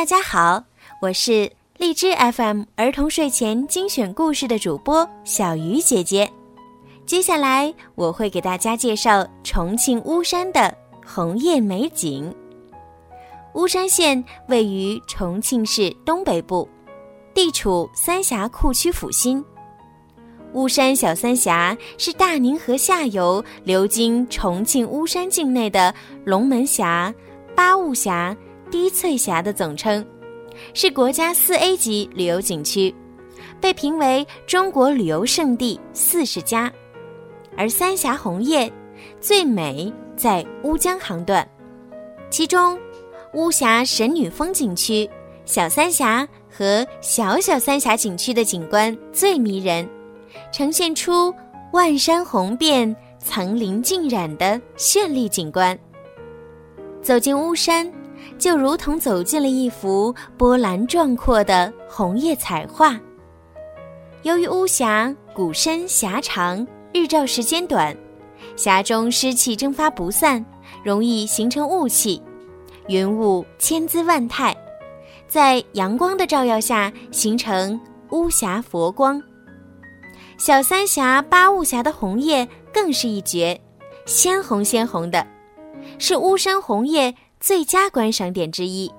大家好，我是荔枝 FM 儿童睡前精选故事的主播小鱼姐姐。接下来我会给大家介绍重庆巫山的红叶美景。巫山县位于重庆市东北部，地处三峡库区腹心。巫山小三峡是大宁河下游流经重庆巫山境内的龙门峡、八雾峡。低翠峡的总称，是国家四 A 级旅游景区，被评为中国旅游胜地四十佳。而三峡红叶最美在乌江航段，其中巫峡神女峰景区、小三峡和小小三峡景区的景观最迷人，呈现出万山红遍、层林尽染的绚丽景观。走进巫山。就如同走进了一幅波澜壮阔的红叶彩画。由于巫峡谷深狭长，日照时间短，峡中湿气蒸发不散，容易形成雾气，云雾千姿万态，在阳光的照耀下形成巫峡佛光。小三峡、八雾峡的红叶更是一绝，鲜红鲜红的，是巫山红叶。最佳观赏点之一。